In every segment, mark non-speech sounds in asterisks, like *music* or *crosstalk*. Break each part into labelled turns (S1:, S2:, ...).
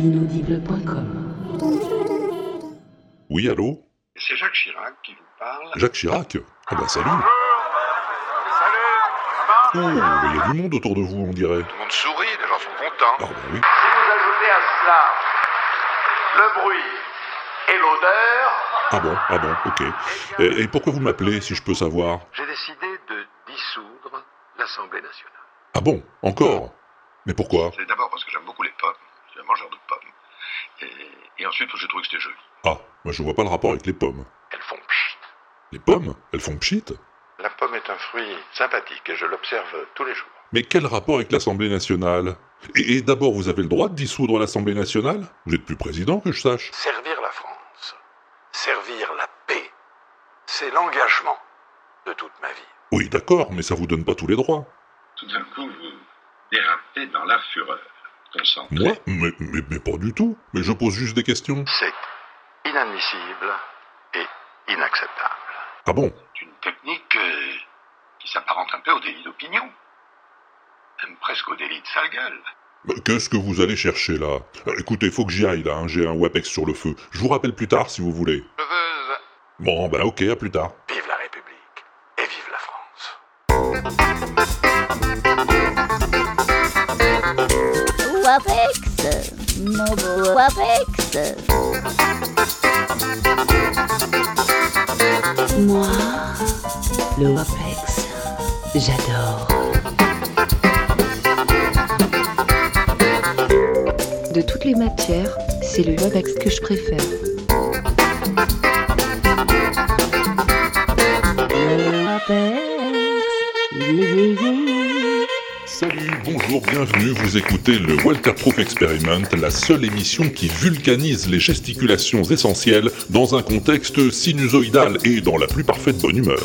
S1: l'inaudible.com.
S2: Oui, allô?
S3: C'est Jacques Chirac qui vous parle.
S2: Jacques Chirac? Ah bah salut Oh, il y a du monde autour de vous, on dirait.
S3: Tout le monde sourit, les gens sont contents.
S2: Ah bah oui.
S3: Si vous ajoutez à cela le bruit et l'odeur,
S2: Ah bon, ah bon, ok. Et, et pourquoi vous m'appelez, si je peux savoir?
S3: J'ai décidé de dissoudre l'Assemblée nationale.
S2: Ah bon, encore? Mais pourquoi?
S3: C'est d'abord parce que j'aime beaucoup les pommes. Je suis un mangeur de pommes. Et, et ensuite j'ai trouvé que c'était joli.
S2: Ah, moi je vois pas le rapport avec les pommes.
S3: Elles font pchit.
S2: Les pommes Elles font pchit?
S3: La pomme est un fruit sympathique et je l'observe tous les jours.
S2: Mais quel rapport avec l'Assemblée nationale? Et, et d'abord, vous avez le droit de dissoudre l'Assemblée nationale? Vous êtes plus président, que je sache.
S3: Servir la France, servir la paix, c'est l'engagement de toute ma vie.
S2: Oui, d'accord, mais ça vous donne pas tous les droits.
S3: Tout d'un coup, vous dérapez dans la fureur. Concentré.
S2: Moi mais, mais, mais pas du tout. Mais je pose juste des questions.
S3: C'est inadmissible et inacceptable.
S2: Ah bon?
S3: C'est une technique euh, qui s'apparente un peu au délit d'opinion. Même presque au délit de sale gueule.
S2: Qu'est-ce que vous allez chercher là? Euh, Écoutez, faut que j'y aille là, hein, j'ai un WAPEX sur le feu. Je vous rappelle plus tard si vous voulez.
S3: Je veux...
S2: Bon, ben ok, à plus tard.
S3: Vive la
S4: Wapex, mon.
S1: Moi, le WAPEX, j'adore. De toutes les matières, c'est le WAPEX que je préfère.
S2: Bienvenue, vous écoutez le Walter Proof Experiment, la seule émission qui vulcanise les gesticulations essentielles dans un contexte sinusoïdal et dans la plus parfaite bonne humeur.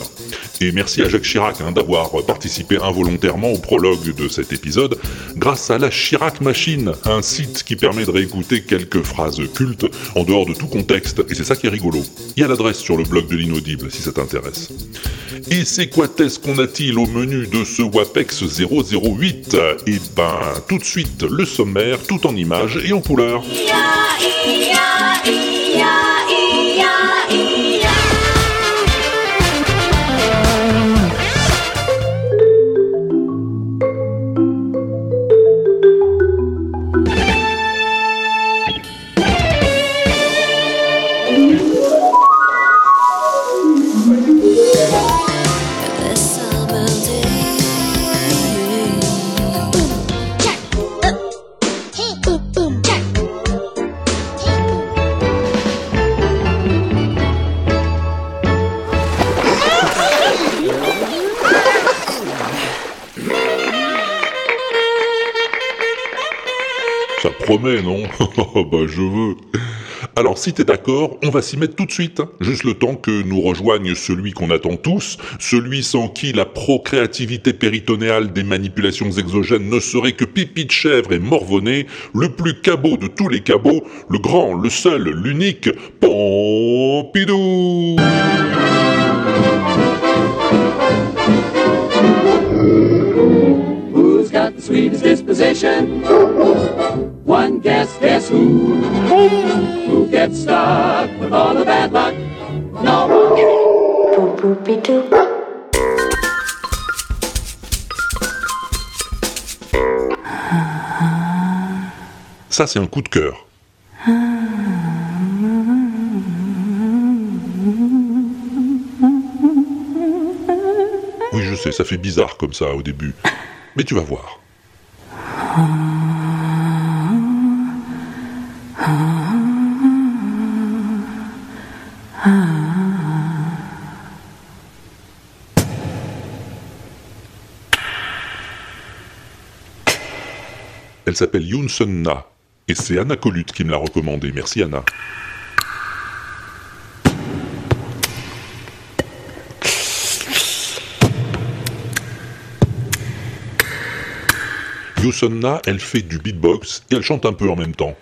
S2: Et merci à Jacques Chirac hein, d'avoir participé involontairement au prologue de cet épisode grâce à la Chirac Machine, un site qui permet de réécouter quelques phrases cultes en dehors de tout contexte, et c'est ça qui est rigolo. Il y a l'adresse sur le blog de l'inaudible si ça t'intéresse. Et c'est quoi est-ce qu'on a-t-il au menu de ce WAPEX 008 Eh ben, tout de suite, le sommaire, tout en images et en couleur. Ça promet, non *laughs* Bah je veux. Alors si t'es d'accord, on va s'y mettre tout de suite. hein. Juste le temps que nous rejoigne celui qu'on attend tous, celui sans qui la procréativité péritonéale des manipulations exogènes ne serait que pipi de chèvre et morvonné, le plus cabot de tous les cabots, le grand, le seul, l'unique, Pompidou
S5: sweetest disposition? One guess, guess who? Who gets stuck with all the bad luck? No one.
S2: Ça c'est un coup de cœur. Oui, je sais, ça fait bizarre comme ça au début. Mais tu vas voir. Elle s'appelle Yoon Sun Na. Et c'est Anna Colut qui me l'a recommandé. Merci Anna. Yosonna, elle fait du beatbox et elle chante un peu en même temps.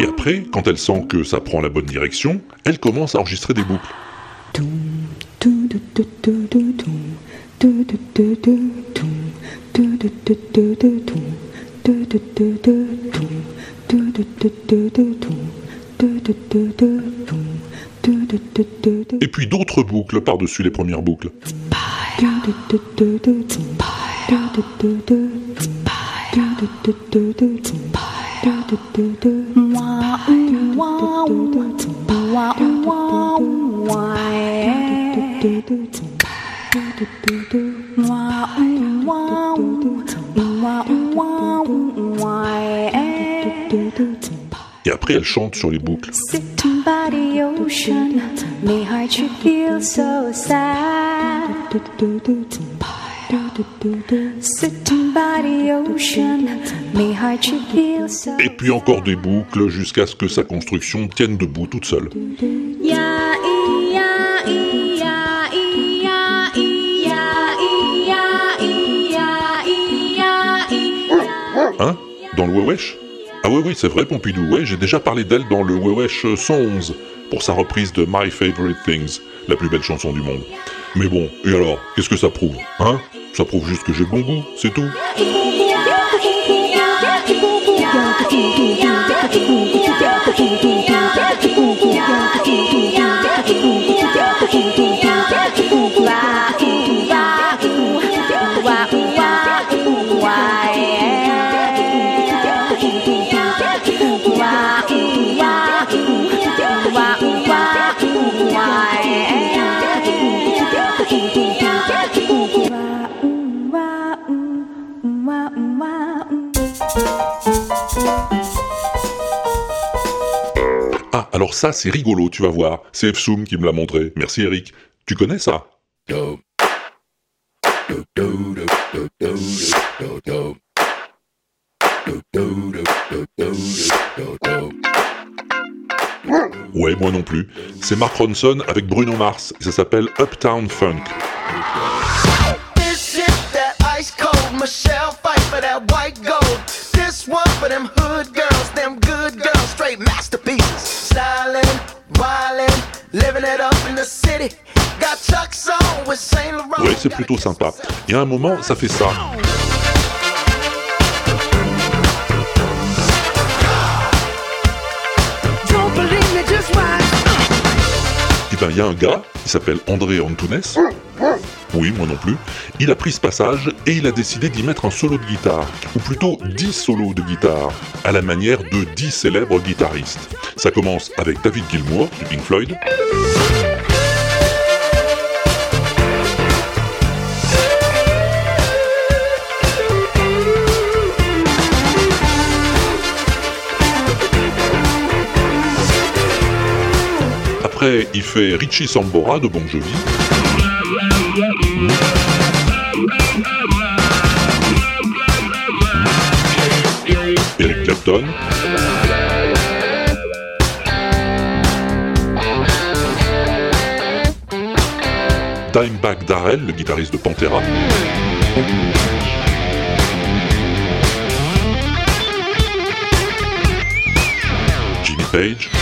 S2: Et après, quand elle sent que ça prend la bonne direction, elle commence à enregistrer des boucles. Et puis d'autres boucles par-dessus les premières boucles. Et après, elle chante sur les boucles. Et puis encore des boucles jusqu'à ce que sa construction tienne debout toute seule. Hein Dans le Wewesh Ah oui, oui, c'est vrai, Pompidou, ouais, j'ai déjà parlé d'elle dans le Wewesh 111, pour sa reprise de My Favorite Things, la plus belle chanson du monde. Mais bon, et alors, qu'est-ce que ça prouve Hein Ça prouve juste que j'ai bon goût, c'est tout. Ça, c'est rigolo, tu vas voir. C'est Efsoum qui me l'a montré. Merci Eric. Tu connais ça? Ouais, moi non plus. C'est Mark Ronson avec Bruno Mars. Ça s'appelle Uptown Funk.
S6: Michelle straight masterpieces. Stylin', wildin', living it up in the city. Got Chuck's on with Saint Laurent.
S2: Ouais, c'est plutôt sympa. Et à un moment, ça fait ça. Ben, il y a un gars, il s'appelle André Antunes. Oui, moi non plus. Il a pris ce passage et il a décidé d'y mettre un solo de guitare, ou plutôt 10 solos de guitare, à la manière de 10 célèbres guitaristes. Ça commence avec David Gilmour du Pink Floyd. Après, il fait Richie Sambora de Bon Jovi. Eric Clapton. Dimebag Darrell, le guitariste de Pantera. Jimmy Page.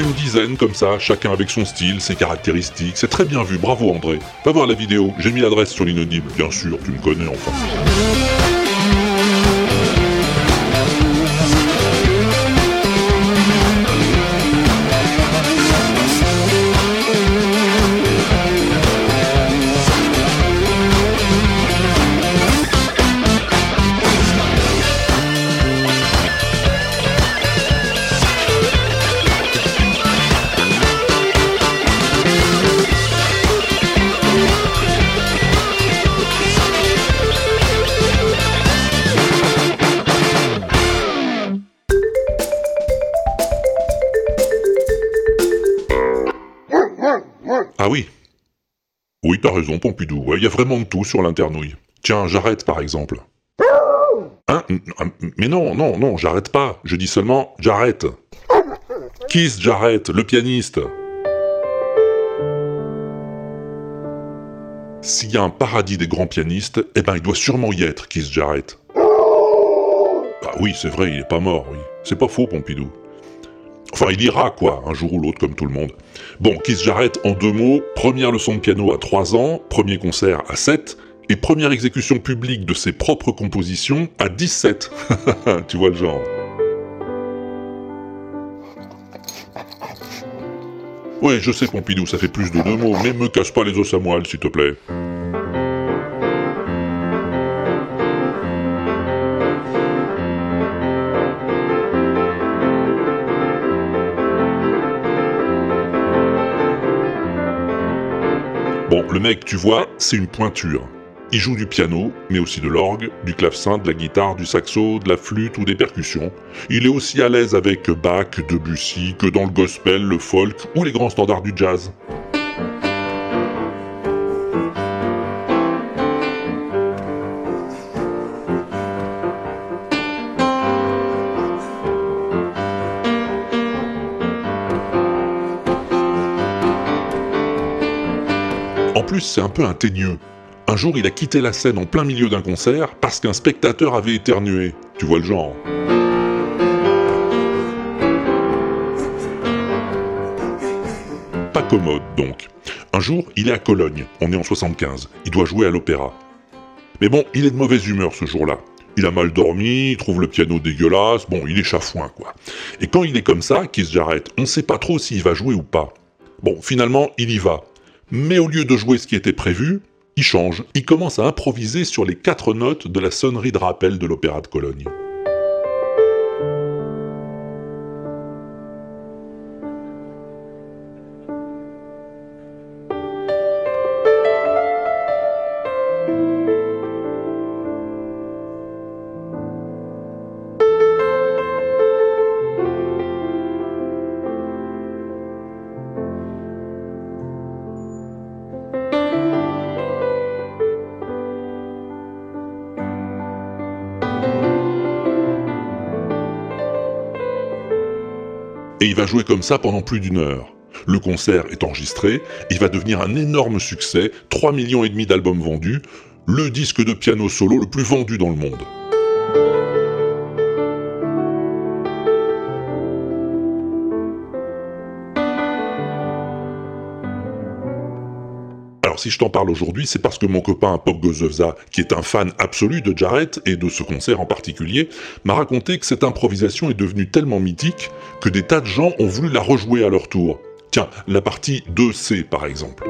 S2: Une dizaine comme ça, chacun avec son style, ses caractéristiques. C'est très bien vu, bravo André. Va voir la vidéo, j'ai mis l'adresse sur l'inaudible, bien sûr, tu me connais enfin. Pompidou, il y a vraiment tout sur l'internouille. Tiens, j'arrête par exemple. Hein? Mais non, non, non, j'arrête pas. Je dis seulement j'arrête. Kiss j'arrête, le pianiste. S'il y a un paradis des grands pianistes, eh ben il doit sûrement y être, Keith Jarrett. Bah oui, c'est vrai, il est pas mort, oui. C'est pas faux, Pompidou. Enfin, il ira, quoi, un jour ou l'autre, comme tout le monde. Bon, Keith Jarrett, en deux mots, première leçon de piano à 3 ans, premier concert à 7, et première exécution publique de ses propres compositions à 17. *laughs* tu vois le genre. Ouais, je sais, Pompidou, ça fait plus de deux mots, mais me casse pas les os à moelle, s'il te plaît. Le mec, tu vois, c'est une pointure. Il joue du piano, mais aussi de l'orgue, du clavecin, de la guitare, du saxo, de la flûte ou des percussions. Il est aussi à l'aise avec Bach, Debussy que dans le gospel, le folk ou les grands standards du jazz. C'est un peu un. Un jour, il a quitté la scène en plein milieu d'un concert parce qu'un spectateur avait éternué. Tu vois le genre. Pas commode, donc. Un jour, il est à Cologne. On est en 75. Il doit jouer à l'opéra. Mais bon, il est de mauvaise humeur ce jour-là. Il a mal dormi, il trouve le piano dégueulasse, bon, il est chafouin, quoi. Et quand il est comme ça, qu'il se Jarrett, on ne sait pas trop s'il va jouer ou pas. Bon, finalement, il y va. Mais au lieu de jouer ce qui était prévu, il change. Il commence à improviser sur les quatre notes de la sonnerie de rappel de l'Opéra de Cologne. Et il va jouer comme ça pendant plus d'une heure. Le concert est enregistré, il va devenir un énorme succès, 3 millions et demi d'albums vendus, le disque de piano solo le plus vendu dans le monde. Si je t'en parle aujourd'hui, c'est parce que mon copain Pop Gozovza, qui est un fan absolu de Jarrett et de ce concert en particulier, m'a raconté que cette improvisation est devenue tellement mythique que des tas de gens ont voulu la rejouer à leur tour. Tiens, la partie 2C par exemple.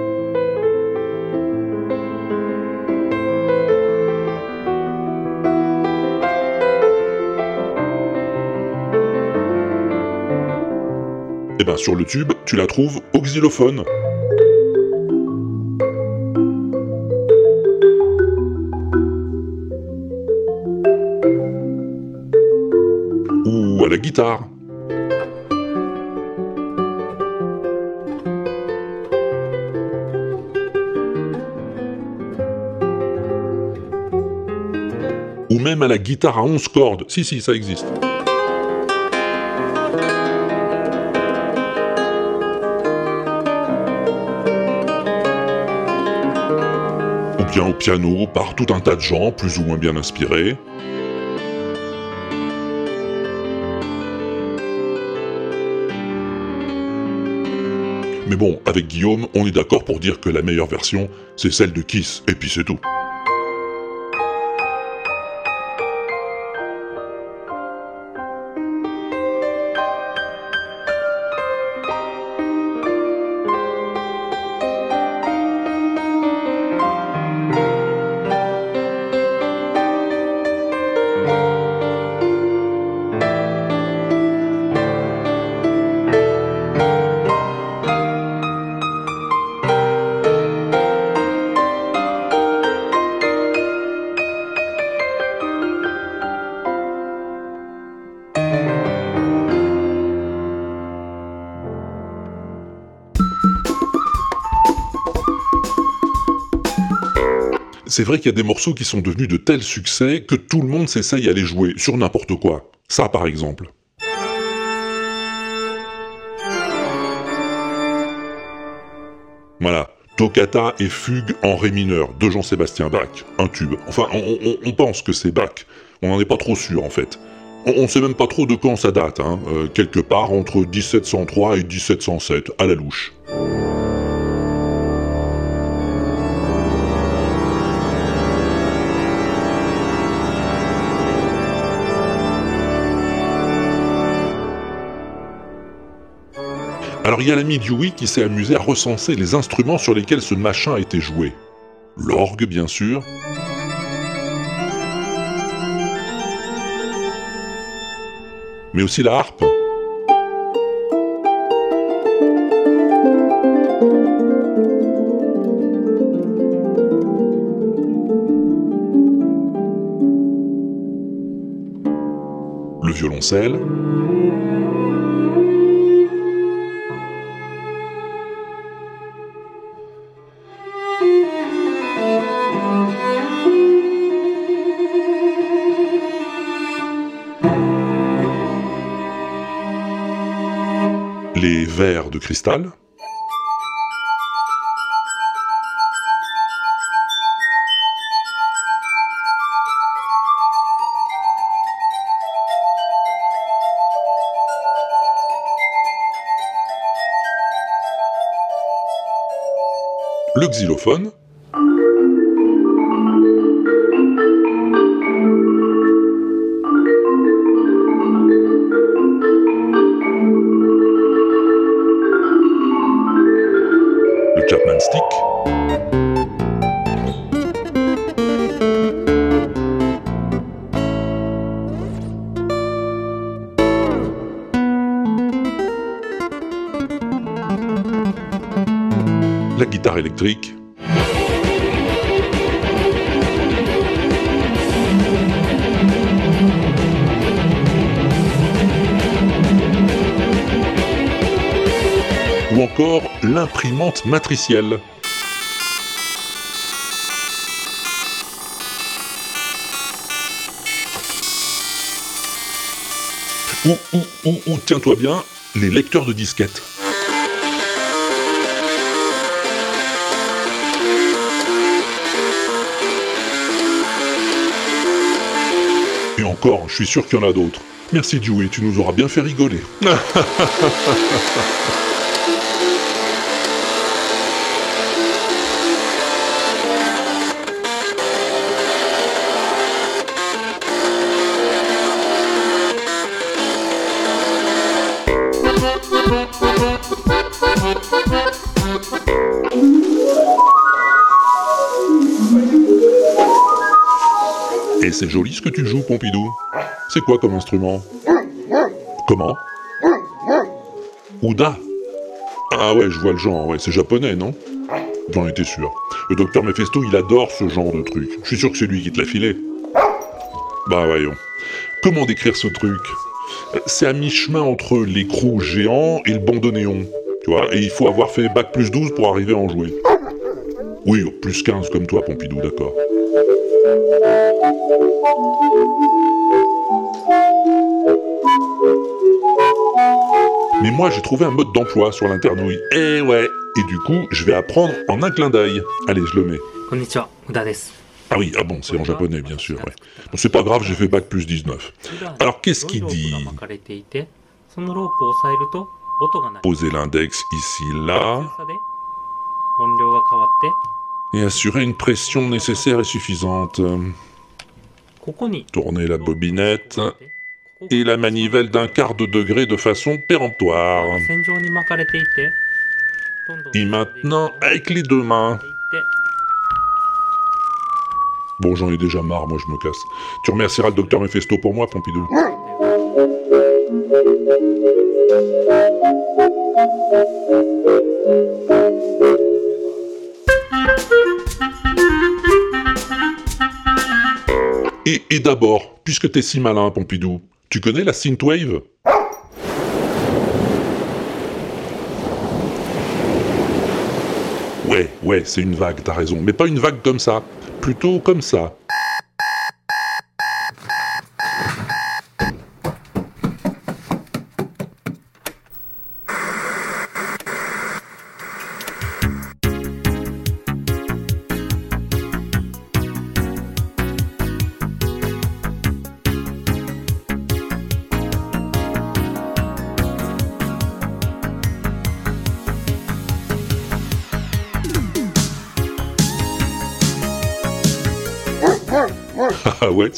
S2: Eh ben sur le tube, tu la trouves au xylophone. Ou même à la guitare à 11 cordes. Si, si, ça existe. Ou bien au piano par tout un tas de gens plus ou moins bien inspirés. Mais bon, avec Guillaume, on est d'accord pour dire que la meilleure version, c'est celle de Kiss, et puis c'est tout. C'est vrai qu'il y a des morceaux qui sont devenus de tels succès que tout le monde s'essaye à les jouer, sur n'importe quoi. Ça par exemple. Voilà, Toccata et Fugue en Ré mineur de Jean-Sébastien Bach, un tube. Enfin, on, pense que c'est Bach, on n'en est pas trop sûr en fait. On ne sait même pas trop de quand ça date, hein, euh, quelque part entre 1703 et 1707, à la louche. A l'ami Dewey qui s'est amusé à recenser les instruments sur lesquels ce machin a été joué. L'orgue, bien sûr. Mais aussi la harpe. Le violoncelle. Cristal. Le xylophone. La guitare électrique. L'imprimante matricielle. Ou, ou, ou, ou, tiens-toi bien, les lecteurs de disquettes. Et encore, je suis sûr qu'il y en a d'autres. Merci Dewey, tu nous auras bien fait rigoler. *laughs* Que tu joues, Pompidou? C'est quoi comme instrument? Comment? Ouda? Ah ouais, je vois le genre, ouais, c'est japonais, non? J'en étais sûr. Le docteur Mephisto, il adore ce genre de truc. Je suis sûr que c'est lui qui te l'a filé. Bah voyons. Comment décrire ce truc? C'est à mi-chemin entre l'écrou géant et le bandoneon. Tu vois, et il faut avoir fait bac plus 12 pour arriver à en jouer. Oui, plus 15 comme toi, Pompidou, d'accord. Mais moi, j'ai trouvé un mode d'emploi sur l'internouille. Eh ouais Et du coup, je vais apprendre en un clin d'œil. Allez, je le mets. Ah oui, ah bon, c'est en japonais, bien sûr. Ouais. Bon, c'est pas grave, j'ai fait bac plus 19. Alors, qu'est-ce qu'il dit Poser l'index ici, là et assurer une pression nécessaire et suffisante. Tournez la bobinette et la manivelle d'un quart de degré de façon péremptoire. Et maintenant, avec les deux mains. Bon, j'en ai déjà marre, moi je me casse. Tu remercieras le docteur Mephisto pour moi, Pompidou. Et, d'abord, puisque t'es si malin, Pompidou, tu connais la synthwave? Ouais, ouais, c'est une vague, t'as raison, mais pas une vague comme ça. plutôt comme ça.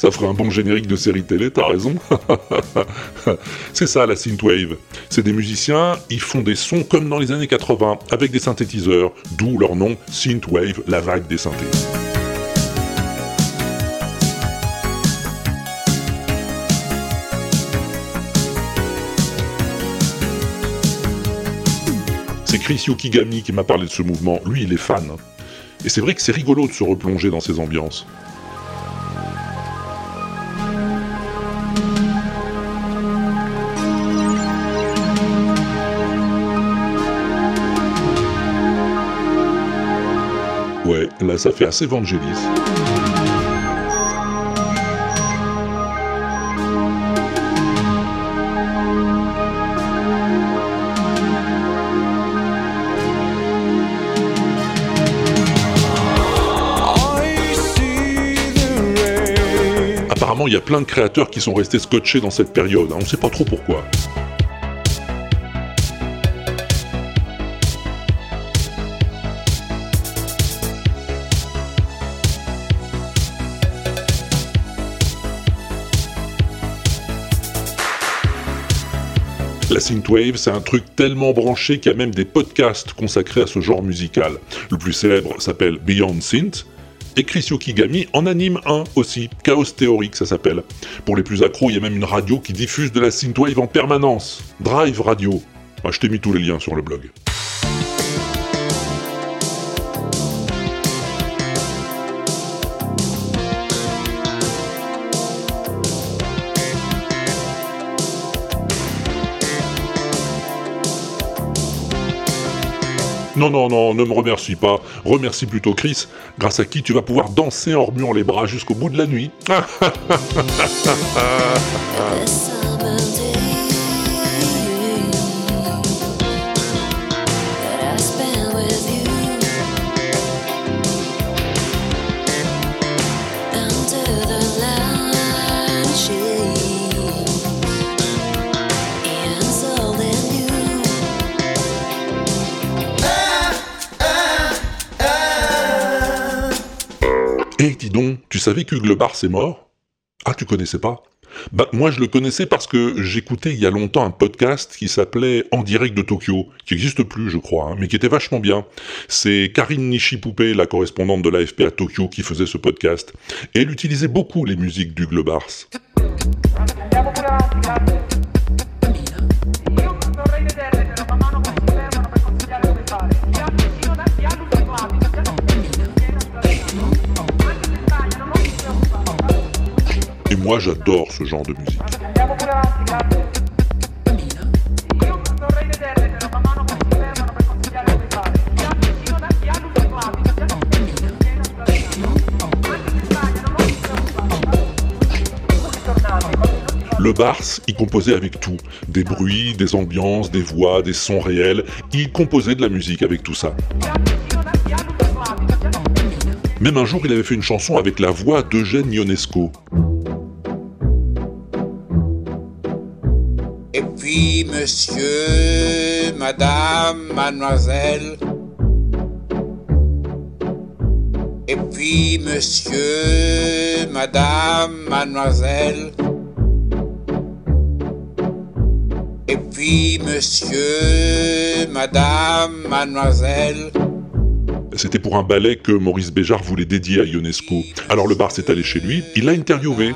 S2: Ça ferait un bon générique de série télé, t'as raison. *laughs* c'est ça la synthwave. C'est des musiciens, ils font des sons comme dans les années 80, avec des synthétiseurs, d'où leur nom synthwave, la vague des synthés. C'est Chris Yokigami qui m'a parlé de ce mouvement. Lui, il est fan. Et c'est vrai que c'est rigolo de se replonger dans ces ambiances. Là ça fait assez Vangelis. Apparemment, il y a plein de créateurs qui sont restés scotchés dans cette période, hein, on sait pas trop pourquoi. Synthwave, c'est un truc tellement branché qu'il y a même des podcasts consacrés à ce genre musical. Le plus célèbre s'appelle Beyond Synth, et Chris Yokigami en anime un aussi, Chaos Théorique ça s'appelle. Pour les plus accros, il y a même une radio qui diffuse de la synthwave en permanence, Drive Radio. Ah, je t'ai mis tous les liens sur le blog. Non, non, non, ne me remercie pas. Remercie plutôt Chris, grâce à qui tu vas pouvoir danser en remuant les bras jusqu'au bout de la nuit. *laughs* donc, tu savais qu'Hugues Bar est mort? Ah, tu connaissais pas? Bah, moi, je le connaissais parce que j'écoutais il y a longtemps un podcast qui s'appelait En direct de Tokyo, qui n'existe plus, je crois, hein, mais qui était vachement bien. C'est Karine Nishi-Poupée, la correspondante de l'AFP à Tokyo, qui faisait ce podcast. Et elle utilisait beaucoup les musiques du. Et moi, j'adore ce genre de musique. Le Bars, il composait avec tout. Des bruits, des ambiances, des voix, des sons réels. Il composait de la musique avec tout ça. Même un jour, il avait fait une chanson avec la voix d'Eugène Ionesco.
S7: Et puis, monsieur, madame, mademoiselle. Et puis, monsieur, madame, mademoiselle. Et puis, monsieur, madame, mademoiselle.
S2: C'était pour un ballet que Maurice Béjart voulait dédier à Ionesco. Alors le bar s'est allé chez lui, il l'a interviewé.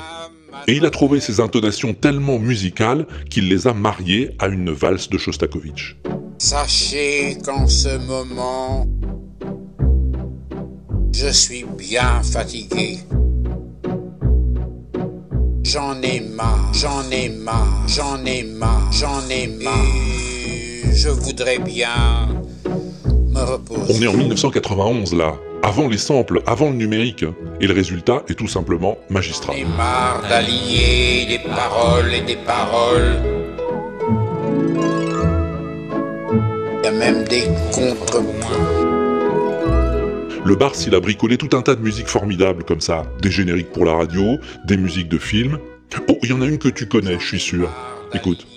S2: Et il a trouvé ses intonations tellement musicales qu'il les a mariées à une valse de Shostakovich.
S7: Sachez qu'en ce moment, je suis bien fatigué. J'en ai marre, j'en ai marre, j'en ai marre, j'en ai marre. Et je voudrais bien me reposer.
S2: On est en 1991 là, avant les samples, avant le numérique. Et le résultat est tout simplement magistral.
S7: J'en ai marre d'allier des paroles et des paroles. Il y a même des contrepoints.
S2: Le Bars, il a bricolé tout un tas de musiques formidables comme ça. Des génériques pour la radio, des musiques de films. Oh, il y en a une que tu connais, je suis sûr. Écoute.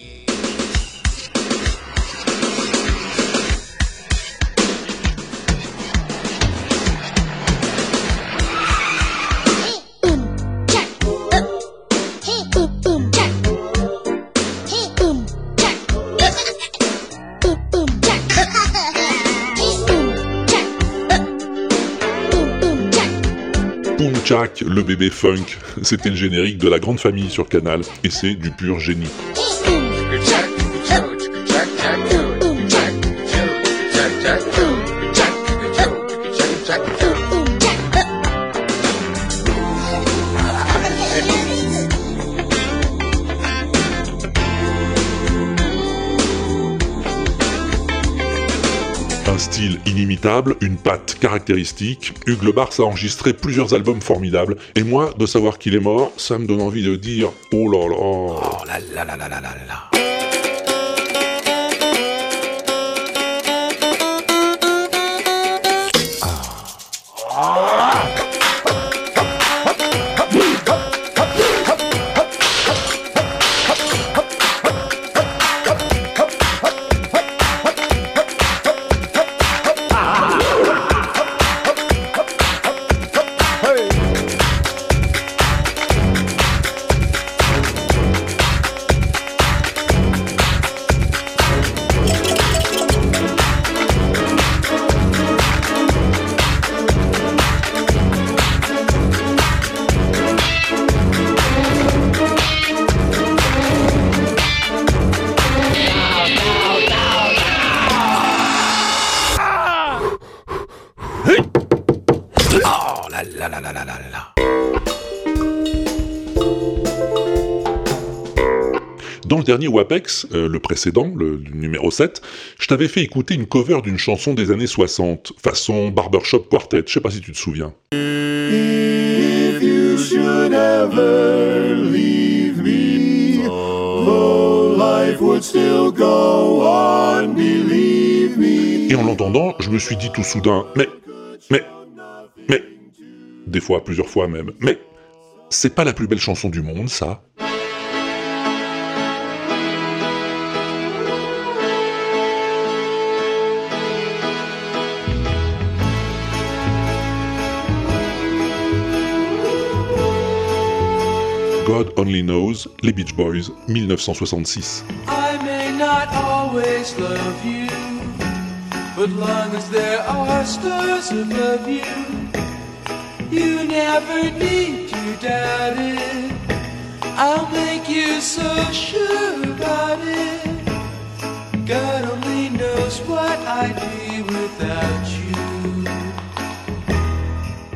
S2: Jack, le bébé funk, c'était le générique de la grande famille sur Canal, et c'est du pur génie. Inimitable, une patte caractéristique, Hugues Le a enregistré plusieurs albums formidables, et moi, de savoir qu'il est mort, ça me donne envie de dire « Oh là là !»
S7: Oh là là là là là là là. Oh
S2: Dans le dernier WAPEX, euh, le précédent, le, le numéro 7, je t'avais fait écouter une cover d'une chanson des années 60, façon Barbershop Quartet, je sais pas si tu te souviens.
S5: If you should ever leave me, though life would still go on, believe me.
S2: Et en l'entendant, je me suis dit tout soudain, mais, mais, mais, des fois, plusieurs fois même, mais, c'est pas la plus belle chanson du monde, ça God Only Knows, les Beach Boys, 1966.
S8: I may not always love you, but long as there are stars above you, you never need to doubt it. I'll make you so sure about it. God only knows what I'd be without you.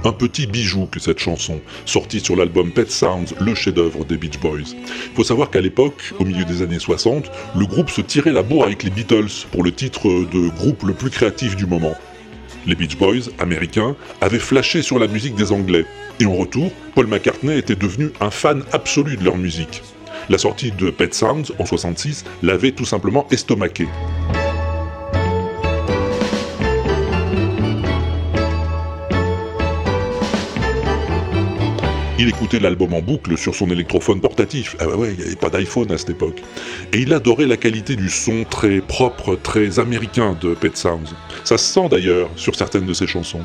S2: Un petit bijou que cette chanson, sortie sur l'album Pet Sounds, le chef-d'œuvre des Beach Boys. Faut savoir qu'à l'époque, au milieu des années 60, le groupe se tirait la bourre avec les Beatles pour le titre de groupe le plus créatif du moment. Les Beach Boys, américains, avaient flashé sur la musique des Anglais, et en retour, Paul McCartney était devenu un fan absolu de leur musique. La sortie de Pet Sounds en 66 l'avait tout simplement estomaqué. Il écoutait l'album en boucle sur son électrophone portatif. Ah ouais, il n'y avait pas d'iPhone à cette époque. Et il adorait la qualité du son très propre, très américain de Pet Sounds. Ça se sent d'ailleurs sur certaines de ses chansons.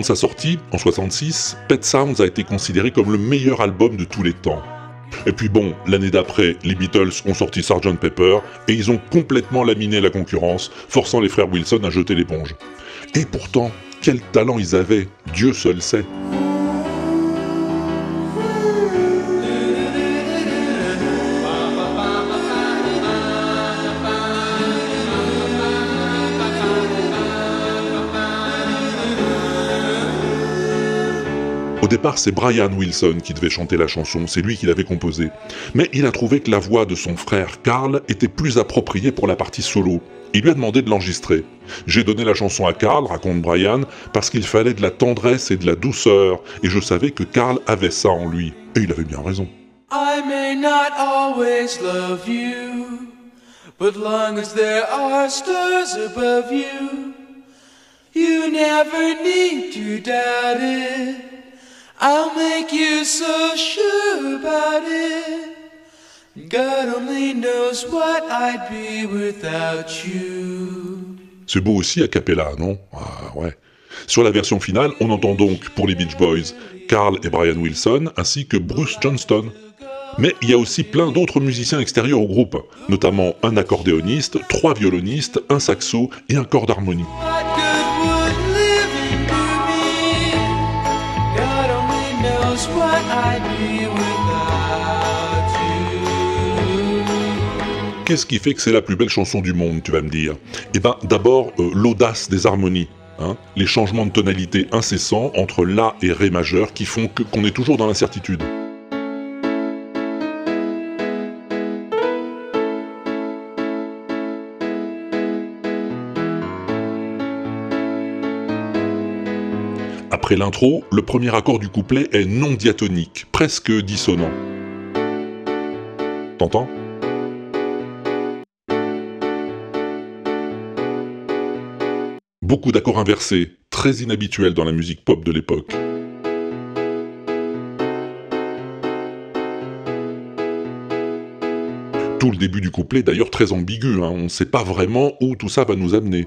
S2: De sa sortie, en 66, Pet Sounds a été considéré comme le meilleur album de tous les temps. Et puis bon, l'année d'après, les Beatles ont sorti Sgt Pepper et ils ont complètement laminé la concurrence, forçant les frères Wilson à jeter l'éponge. Et pourtant, quel talent ils avaient, Dieu seul sait. Départ, c'est Brian Wilson qui devait chanter la chanson, c'est lui qui l'avait composée. Mais il a trouvé que la voix de son frère Carl était plus appropriée pour la partie solo. Il lui a demandé de l'enregistrer. J'ai donné la chanson à Carl, raconte Brian, parce qu'il fallait de la tendresse et de la douceur, et je savais que Carl avait ça en lui. Et il avait bien raison.
S8: I may not always love you, but long as there are stars above you, you never need to doubt it. I'll make you so sure about it. God only knows what I'd be without you.
S2: C'est beau aussi a cappella, non? Ah. Sur la version finale, on entend donc pour les Beach Boys Carl et Brian Wilson ainsi que Bruce Johnston. Mais il y a aussi plein d'autres musiciens extérieurs au groupe, notamment un accordéoniste, trois violonistes, un saxo et un corps d'harmonie. Qu'est-ce qui fait que c'est la plus belle chanson du monde, tu vas me dire? Eh ben, d'abord, euh, l'audace des harmonies. hein, les changements de tonalité incessants entre La et Ré majeur qui font qu'on est toujours dans l'incertitude. Après l'intro, le premier accord du couplet est non diatonique, presque dissonant. T'entends? Beaucoup d'accords inversés, très inhabituels dans la musique pop de l'époque. Tout le début du couplet d'ailleurs très ambigu, hein, on ne sait pas vraiment où tout ça va nous amener.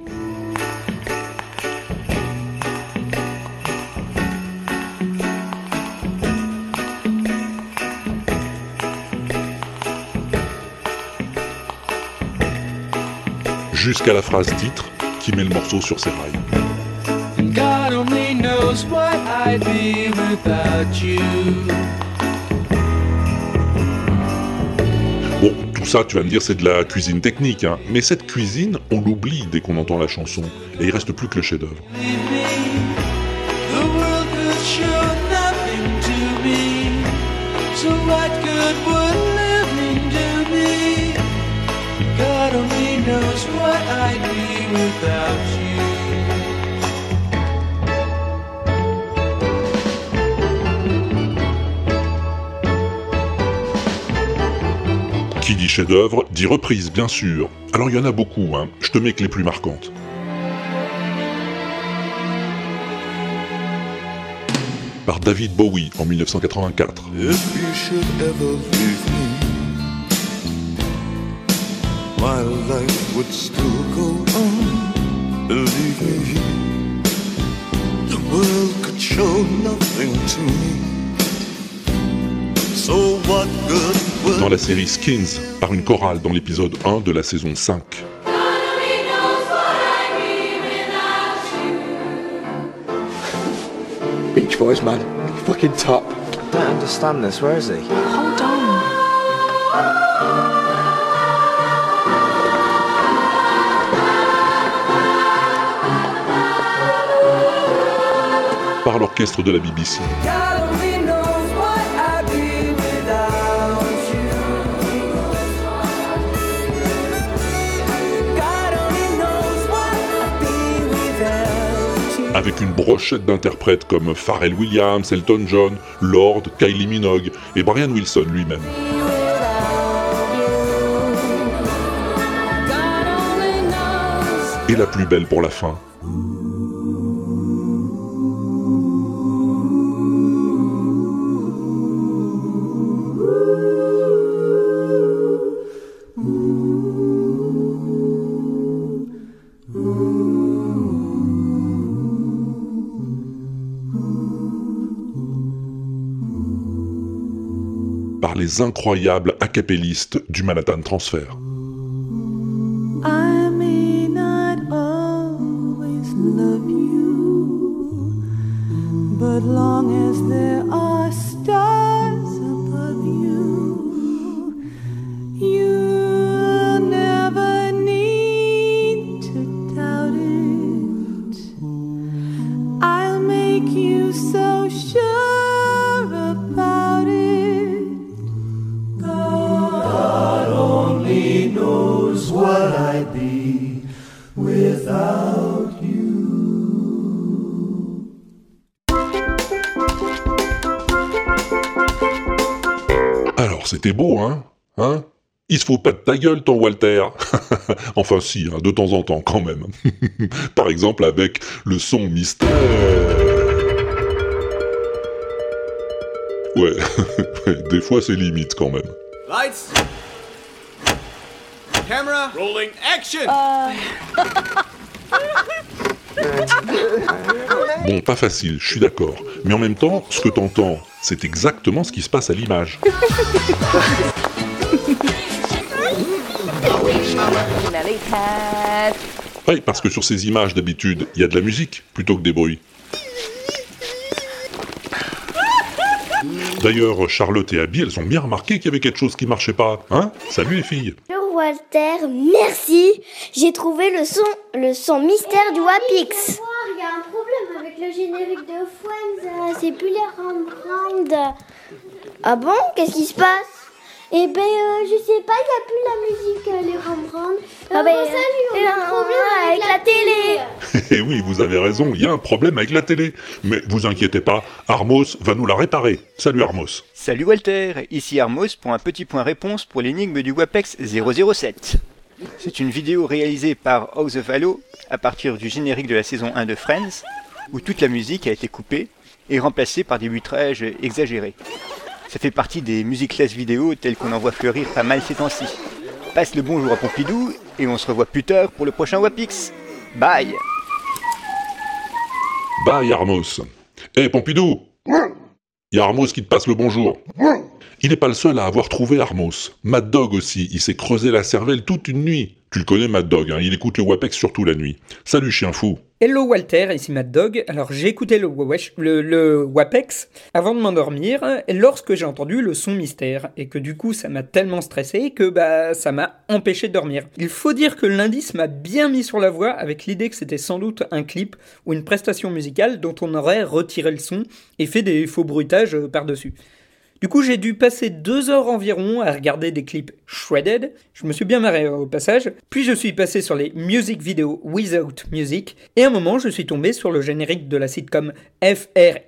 S2: Jusqu'à la phrase titre qui met le morceau sur ses rails.
S8: God only knows what I'd be without you.
S2: Bon, tout ça, tu vas me dire, c'est de la cuisine technique, hein. mais cette cuisine, on l'oublie dès qu'on entend la chanson, et il reste plus que le chef-d'œuvre. Qui dit chef-d'œuvre dit reprise, bien sûr. Alors il y en a beaucoup, hein. je te mets que les plus marquantes. Par David Bowie en 1984.
S9: If you ever leave me, my life would still go on.
S2: Dans la série Skins, par une chorale dans l'épisode 1 de la saison 5.
S10: Beach Boys, man. Fucking top.
S11: I don't understand this. Where is he?
S2: L'orchestre de la BBC. Avec une brochette d'interprètes comme Pharrell Williams, Elton John, Lord, Kylie Minogue et Brian Wilson lui-même. Et la plus belle pour la fin. Les incroyables acapellistes du Manhattan Transfer. Alors, c'était beau, hein Hein? Il se faut pas de ta gueule, ton Walter *laughs* Enfin si, hein, de temps en temps, quand même. *laughs* Par exemple avec le son mystère... *laughs* Ouais, des fois c'est limite quand même.
S12: Lights. Camera. Rolling. Action. *laughs*
S2: Bon, pas facile, je suis d'accord. Mais en même temps, ce que t'entends, c'est exactement ce qui se passe à l'image. *laughs* Oui, parce que sur ces images d'habitude, il y a de la musique plutôt que des bruits. D'ailleurs, Charlotte et Abby, elles ont bien remarqué qu'il y avait quelque chose qui marchait pas. Hein? Salut les filles
S13: Walter, merci. J'ai trouvé le son, le son mystère du Wapix.
S14: Il y a un problème avec le générique de Friends. euh, C'est plus les Rembrandt.
S13: Ah bon? Qu'est-ce qui se passe?
S14: Eh ben, euh, je sais pas, il n'y a plus la musique, euh, les Rembrandt.
S13: Ah
S14: Euh,
S13: ben,
S14: bon, salut, on a un problème avec, la télé. *laughs*
S2: Eh oui, vous avez raison, il y a un problème avec la télé. Mais vous inquiétez pas, Armos va nous la réparer. Salut Armos.
S15: Salut Walter, ici Armos pour un petit point réponse pour l'énigme du WAPEX 007. C'est une vidéo réalisée par House of Halo à partir du générique de la saison 1 de Friends, où toute la musique a été coupée et remplacée par des butrages exagérés. Ça fait partie des musiques vidéo telles qu'on en voit fleurir pas mal ces temps-ci. Passe le bonjour à Pompidou et on se revoit plus tard pour le prochain WAPix. Bye
S2: Bye Armos. Eh Pompidou Il qui te passe le bonjour. Il n'est pas le seul à avoir trouvé Armos. Mad Dog aussi, il s'est creusé la cervelle toute une nuit. Tu le connais Mad Dog, hein, il écoute le WAPEX surtout la nuit. Salut chien fou.
S16: Hello Walter, ici Mad Dog. Alors j'ai écouté le, le, WAPEX avant de m'endormir lorsque j'ai entendu le son mystère et que du coup ça m'a tellement stressé que bah ça m'a empêché de dormir. Il faut dire que l'indice m'a bien mis sur la voie avec l'idée que c'était sans doute un clip ou une prestation musicale dont on aurait retiré le son et fait des faux bruitages euh, par-dessus. Du coup, j'ai dû passer deux heures environ à regarder des clips shredded. Je me suis bien marré euh, au passage. Puis je suis passé sur les music videos without music. Et à un moment, je suis tombé sur le générique de la sitcom F-R-I-E-N-D-S.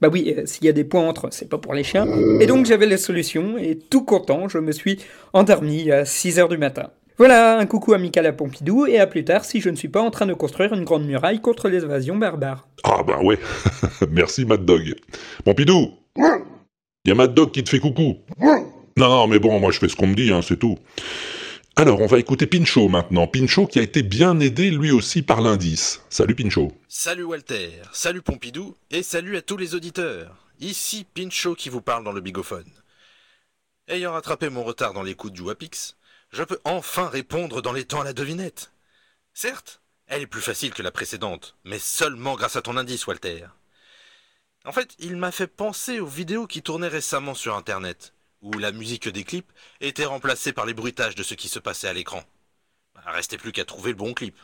S16: Bah oui, euh, s'il y a des points entre, c'est pas pour les chiens. Et donc j'avais la solution, et tout content, je me suis endormi à 6 heures du matin. Voilà, un coucou amical à Pompidou, et à plus tard si je ne suis pas en train de construire une grande muraille contre les invasions barbares.
S2: Ah bah ouais, *laughs* merci Mad Dog. Pompidou Il y a Mad Dog qui te fait coucou. Non, non, mais bon, moi je fais ce qu'on me dit, hein, c'est tout. Alors, on va écouter Pinchot maintenant. Pinchot qui a été bien aidé lui aussi par l'indice. Salut Pinchot.
S17: Salut Walter, salut Pompidou, et salut à tous les auditeurs. Ici Pinchot qui vous parle dans le bigophone. Ayant rattrapé mon retard dans l'écoute du Wapix, je peux enfin répondre dans les temps à la devinette. Certes, elle est plus facile que la précédente, mais seulement grâce à ton indice, Walter. En fait, il m'a fait penser aux vidéos qui tournaient récemment sur Internet, où la musique des clips était remplacée par les bruitages de ce qui se passait à l'écran. Bah, Restait plus qu'à trouver le bon clip.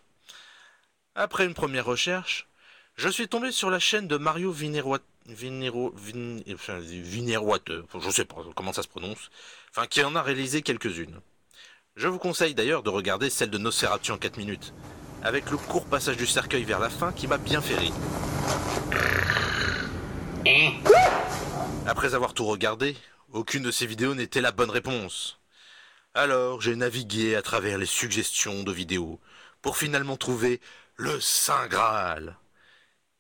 S17: Après une première recherche, je suis tombé sur la chaîne de Mario Vineroat... Vinero... Vin... enfin, Vineroateur, enfin, je sais pas comment ça se prononce, qui en a réalisé quelques-unes. Je vous conseille d'ailleurs de regarder celle de Nosferatu en 4 minutes, avec le court passage du cercueil vers la fin qui m'a bien fait rire. Après avoir tout regardé, aucune de ces vidéos n'était la bonne réponse. Alors j'ai navigué à travers les suggestions de vidéos pour finalement trouver le Saint Graal.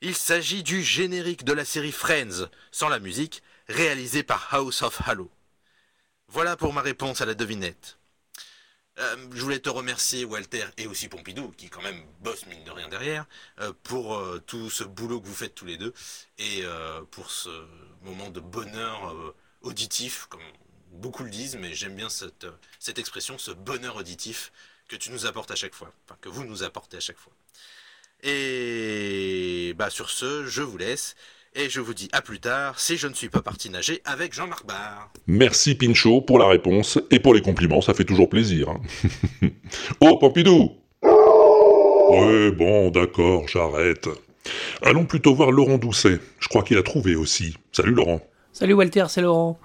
S17: Il s'agit du générique de la série Friends, sans la musique, réalisé par House of Halo. Voilà pour ma réponse à la devinette. Euh, je voulais te remercier Walter et aussi Pompidou, qui quand même bosse mine de rien derrière, euh, pour euh, tout ce boulot que vous faites tous les deux, et pour ce moment de bonheur auditif, comme beaucoup le disent, mais j'aime bien cette, cette expression, ce bonheur auditif que tu nous apportes à chaque fois, que vous nous apportez à chaque fois. Et bah sur ce, je vous laisse, et je vous dis à plus tard, si je ne suis pas parti nager avec Jean-Marc Barr.
S2: Merci Pinchot pour la réponse et pour les compliments, ça fait toujours plaisir. hein. *laughs* oh Pompidou Ouais, bon, d'accord, j'arrête. Allons plutôt voir Laurent Doucet. Je crois qu'il a trouvé aussi. Salut Laurent.
S18: Salut Walter, c'est Laurent.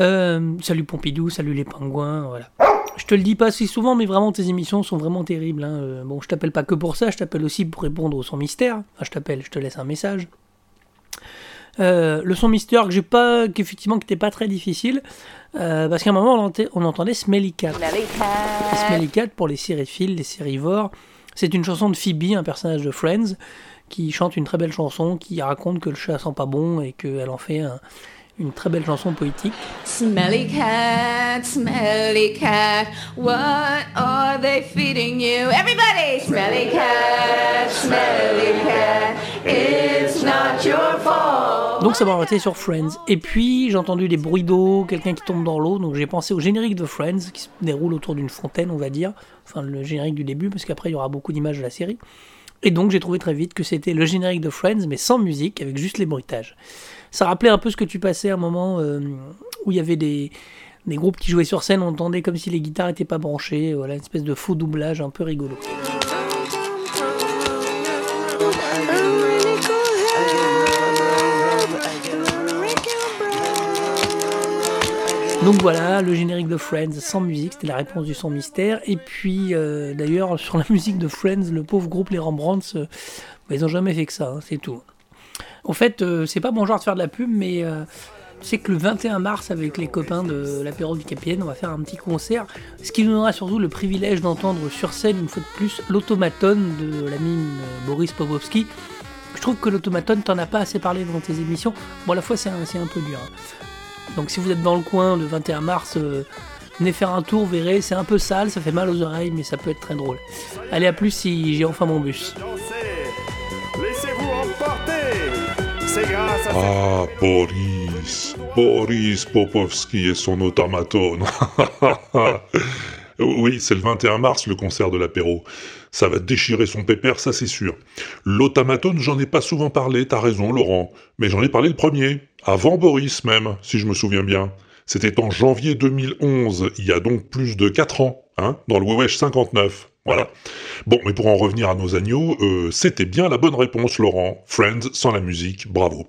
S18: Euh, salut Pompidou, salut les pingouins, voilà. Je te le dis pas si souvent, mais vraiment tes émissions sont vraiment terribles. hein. Euh, bon, je t'appelle pas que pour ça, je t'appelle aussi pour répondre au son mystère. Enfin, je t'appelle, je te laisse un message. Euh, le son mystère que j'ai pas, qu'effectivement, qui n'était pas très difficile, euh, parce qu'à un moment on, entendait, on entendait Smelly Cat. Smelly Cat pour les sériphiles, les sérivores. C'est une chanson de Phoebe, un personnage de Friends, qui chante une très belle chanson qui raconte que le chat sent pas bon et qu'elle en fait un, une très belle chanson poétique.
S19: Smelly cat, smelly cat, what are they feeding you? Everybody! Smelly cat, smelly cat, it's not your fault.
S18: Donc ça m'a arrêté sur Friends. Et puis j'ai entendu des bruits d'eau, quelqu'un qui tombe dans l'eau, donc j'ai pensé au générique de Friends qui se déroule autour d'une fontaine, on va dire. Enfin le générique du début, parce qu'après il y aura beaucoup d'images de la série. Et donc j'ai trouvé très vite que c'était le générique de Friends, mais sans musique, avec juste les bruitages. Ça rappelait un peu ce que tu passais à un moment euh, où il y avait des, des groupes qui jouaient sur scène, on entendait comme si les guitares n'étaient pas branchées, voilà, une espèce de faux doublage un peu rigolo. Donc voilà, le générique de Friends sans musique, c'était la réponse du son mystère. Et puis euh, d'ailleurs, sur la *laughs* musique de Friends, le pauvre groupe Les Rembrandts, euh, bah, ils ont jamais fait que ça, hein, c'est tout. En fait, euh, c'est pas bon genre de faire de la pub, mais euh, c'est que le 21 mars, avec les copains de l'apéro du Capitaine, on va faire un petit concert, ce qui nous donnera surtout le privilège d'entendre sur scène, une fois de plus, l'automatone de la mime euh, Boris Popovski. Je trouve que l'automatone, t'en as pas assez parlé dans tes émissions. Bon, à la fois, c'est un, peu dur. hein. Donc, si vous êtes dans le coin le 21 mars, euh, venez faire un tour, verrez, c'est un peu sale, ça fait mal aux oreilles, mais ça peut être très drôle. Allez, à plus si j'ai enfin mon bus.
S2: Ah, Boris. Boris Popovski et son automatone. *laughs* oui, c'est le 21 mars, le concert de l'apéro. Ça va déchirer son pépère, ça c'est sûr. L'automatone, j'en ai pas souvent parlé, t'as raison, Laurent. Mais j'en ai parlé le premier. Avant Boris même, si je me souviens bien. C'était en janvier 2011, il y a donc plus de 4 ans, hein, dans le Wewesh 59. Voilà. Bon, mais pour en revenir à nos agneaux, euh, c'était bien la bonne réponse, Laurent. Friends sans la musique, bravo.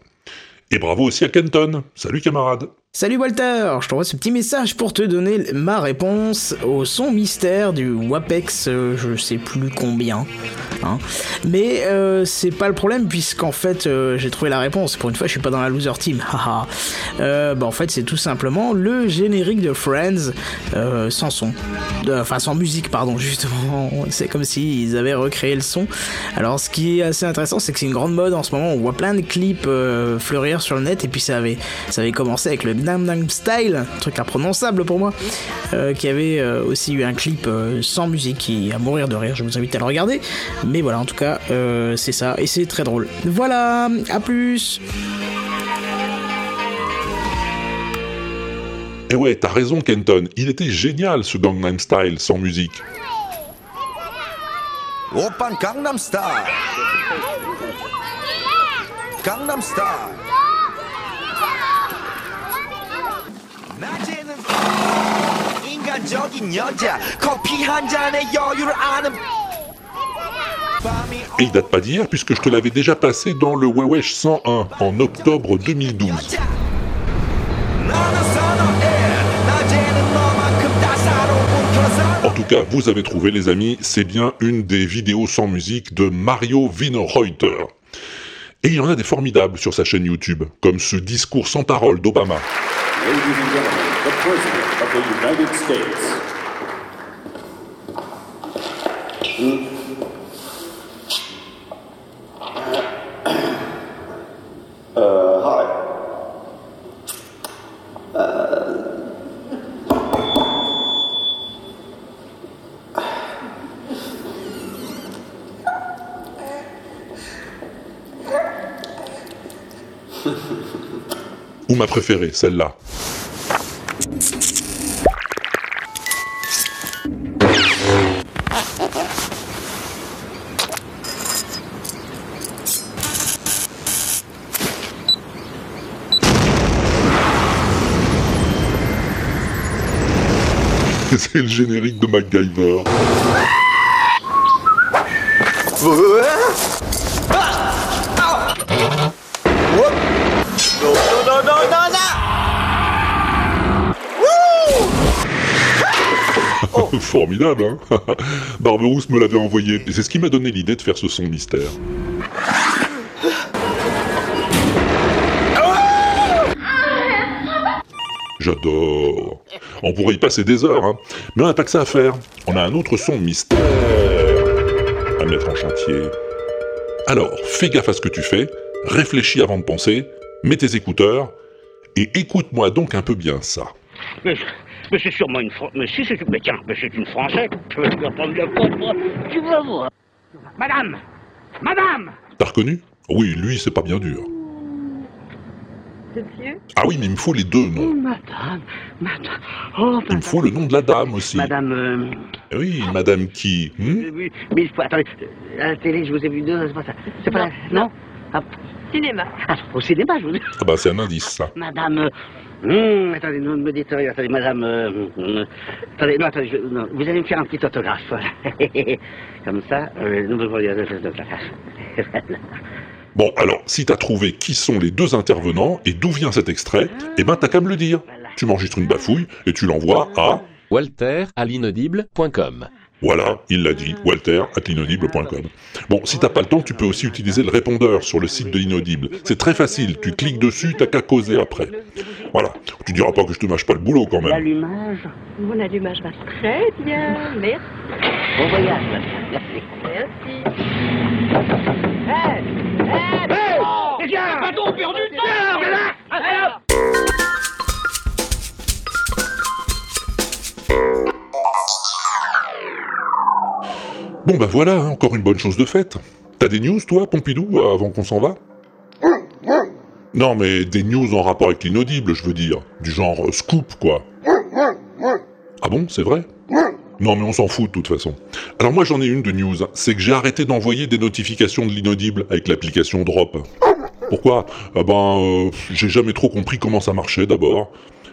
S2: Et bravo aussi à Kenton. Salut camarade.
S20: Salut Walter, je t'envoie ce petit message pour te donner ma réponse au son mystère du WAPEX, euh, je sais plus combien. hein. Mais euh, c'est pas le problème puisqu'en fait euh, j'ai trouvé la réponse. Pour une fois, je suis pas dans la loser team. *laughs* Euh, bah en fait, c'est tout simplement le générique de Friends euh, sans son, enfin sans musique, pardon. *laughs* Justement, c'est comme s'ils avaient recréé le son. Alors, ce qui est assez intéressant, c'est que c'est une grande mode en ce moment. On voit plein de clips fleurir sur le net et puis ça avait, ça avait commencé avec le Gangnam Style, truc imprononçable pour moi, euh, qui avait euh, aussi eu un clip euh, sans musique qui à mourir de rire, je vous invite à le regarder. Mais voilà, en tout cas, c'est ça, et c'est très drôle. Voilà, à plus
S2: Et ouais, t'as raison Kenton, il était génial ce Gangnam Style sans musique.
S21: Open Gangnam Style Gangnam Style 인간적인 여자 커피 한 잔에 여유를 아는
S2: Et il date pas d'hier puisque je te l'avais déjà passé dans le Wewesh 101 en octobre 2012.
S21: 나는 선어해 낮에는 너만큼 따사로운 그런
S2: En tout cas, vous avez trouvé les amis, c'est bien une des vidéos sans musique de Mario Wienerreuter. Et il y en a des formidables sur sa chaîne YouTube, comme ce discours sans parole d'Obama.
S5: The President of the United States.
S22: Uh, hi. Uh,
S2: Ou ma préférée, celle-là. Le générique de MacGyver. Formidable, hein Barberousse me l'avait envoyé, et c'est ce qui m'a donné l'idée de faire ce son mystère. J'adore. On pourrait y passer des heures, hein. Mais on n'a pas que ça à faire. On a un autre son mystère à mettre en chantier. Alors, fais gaffe à ce que tu fais, réfléchis avant de penser, mets tes écouteurs, et écoute-moi donc un peu bien ça.
S23: Mais, mais c'est sûrement une Française. Mais si, c'est mais tiens, mais c'est une Française. Je vais te faire prendre la comprendre. Tu vas voir. Madame Madame
S2: T'as reconnu? Oui, lui, c'est pas bien dur.
S24: Monsieur
S2: Ah oui, mais il me faut les deux
S23: Oh,
S2: noms.
S23: madame, madame. Oh,
S2: Il me faut le nom de la dame aussi.
S23: Madame. euh,
S2: Oui, madame qui hmm?
S23: oui, mais il faut. Attendez, euh, à la télé, je vous ai vu deux, c'est pas ça. C'est pas.
S24: Non,
S23: Non, Ah,
S24: Cinéma.
S23: ah, au cinéma, je vous dis.
S2: Ah bah c'est un indice ça.
S23: Madame. euh, hum, attendez, ne me dites rien. Attendez, madame. euh, hum, attendez, non, attendez, je- non, vous allez me faire un petit autographe. *laughs* Comme ça, euh, nous vous voyons l'autographe.
S2: Bon, alors, si t'as trouvé qui sont les deux intervenants et d'où vient cet extrait, eh ben t'as qu'à me le dire. Tu m'enregistres une bafouille et tu l'envoies à...
S25: Walter à l'inaudible.com.
S2: Voilà, il l'a dit, walter at l'inaudible.com. Bon, si t'as pas le temps, tu peux aussi utiliser le répondeur sur le site de l'inaudible. C'est très facile, tu cliques dessus, t'as qu'à causer après. Voilà, tu diras pas que je te mâche pas le boulot quand même.
S23: L'allumage.
S24: Mon allumage va très bien. Merci.
S23: Bon voyage. Merci.
S24: Merci.
S23: Hey Hey oh Viens Pas donc perdu de temps là
S2: Bon bah voilà, hein, encore une bonne chose de faite. T'as des news toi, Pompidou, avant qu'on s'en va? Non mais des news en rapport avec l'inaudible, je veux dire. Du genre euh, scoop, quoi. Ah bon, c'est vrai? Non mais on s'en fout de toute façon. Alors moi j'en ai une de news, hein. c'est que j'ai arrêté d'envoyer des notifications de l'inaudible avec l'application Drop. Pourquoi? Ah ben, euh, j'ai jamais trop compris comment ça marchait d'abord.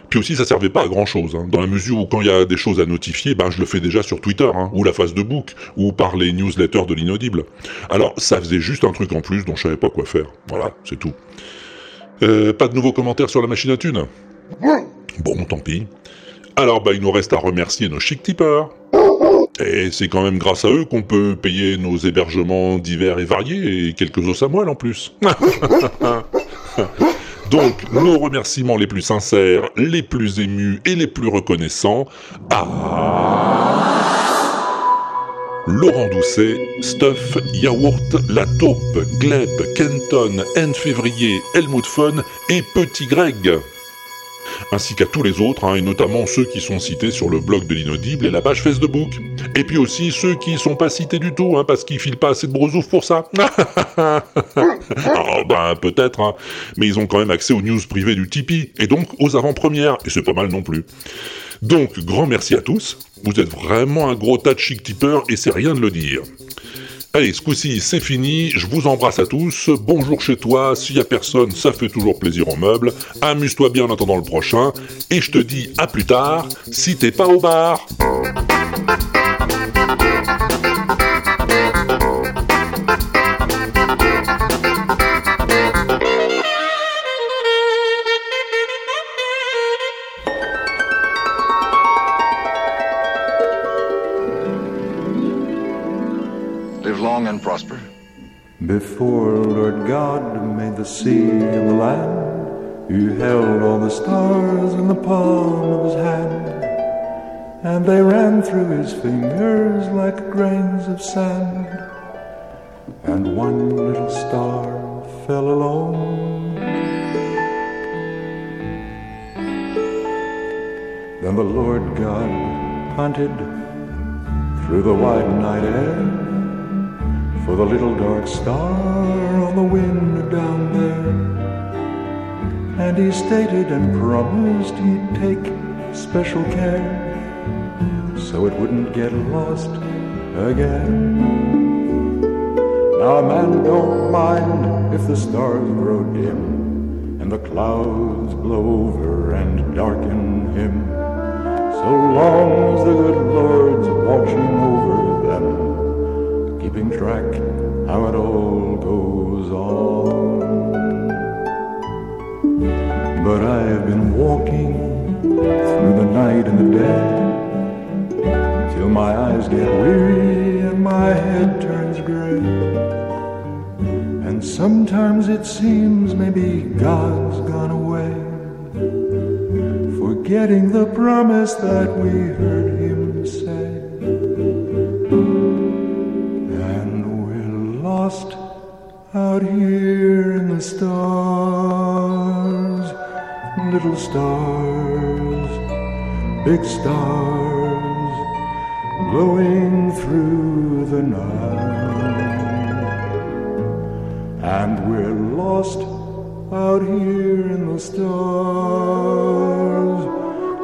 S2: Puis aussi, ça servait pas à grand chose, dans la mesure où quand il y a des choses à notifier, ben je le fais déjà sur Twitter, hein, ou la phase de book, ou par les newsletters de l'inaudible. Alors, ça faisait juste un truc en plus dont je savais pas quoi faire. Voilà, c'est tout. Euh, pas de nouveaux commentaires sur la machine à thunes Bon, tant pis. Alors, bah, il nous reste à remercier nos chic tipeurs. Et c'est quand même grâce à eux qu'on peut payer nos hébergements divers et variés, et quelques os à moelle en plus. *laughs* Donc, nos remerciements les plus sincères, les plus émus et les plus reconnaissants à... Laurent Doucet, Stuff, Yaourt, La Taupe, Gleb, Kenton, N Février, Helmut Fun et Petit Greg. Ainsi qu'à tous les autres, hein, et notamment ceux qui sont cités sur le blog de l'inaudible et la page Facebook. Et puis aussi ceux qui sont pas cités du tout, hein, parce qu'ils filent pas assez de brosouf pour ça. *laughs* Ah ben peut-être, hein, mais ils ont quand même accès aux news privées du Tipeee, et donc aux avant-premières, et c'est pas mal non plus. Donc, grand merci à tous, vous êtes vraiment un gros tas de chic tipeurs, et c'est rien de le dire. Allez, ce coup-ci, c'est fini, je vous embrasse à tous, bonjour chez toi, s'il y a personne, ça fait toujours plaisir en meuble, amuse-toi bien en attendant le prochain, et je te dis à plus tard, si t'es pas au bar
S26: prosper.
S27: Before Lord God made the sea and the land, He held all the stars in the palm of His hand, and they ran through His fingers like grains of sand. And one little star fell alone. Then the Lord God hunted through the wide night air for the little dark star on the wind down there. And he stated and promised he'd take special care so it wouldn't get lost again. Now a man don't mind if the stars grow dim and the clouds blow over and darken him. So long as the good Lord's watching over them keeping track how it all goes on. But I've been walking through the night and the day till my eyes get weary and my head turns gray. And sometimes it seems maybe God's gone away. forgetting the promise that we heard lost out here in the stars, little stars, big stars, glowing through the night. And we're lost out here in the stars,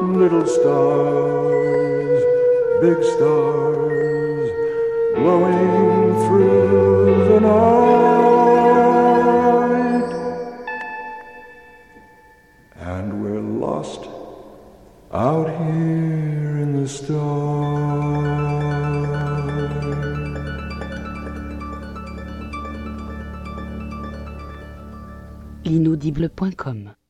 S27: little stars, big stars, glowing through night. And we're lost out here in the stars.
S19: L'inaudible.com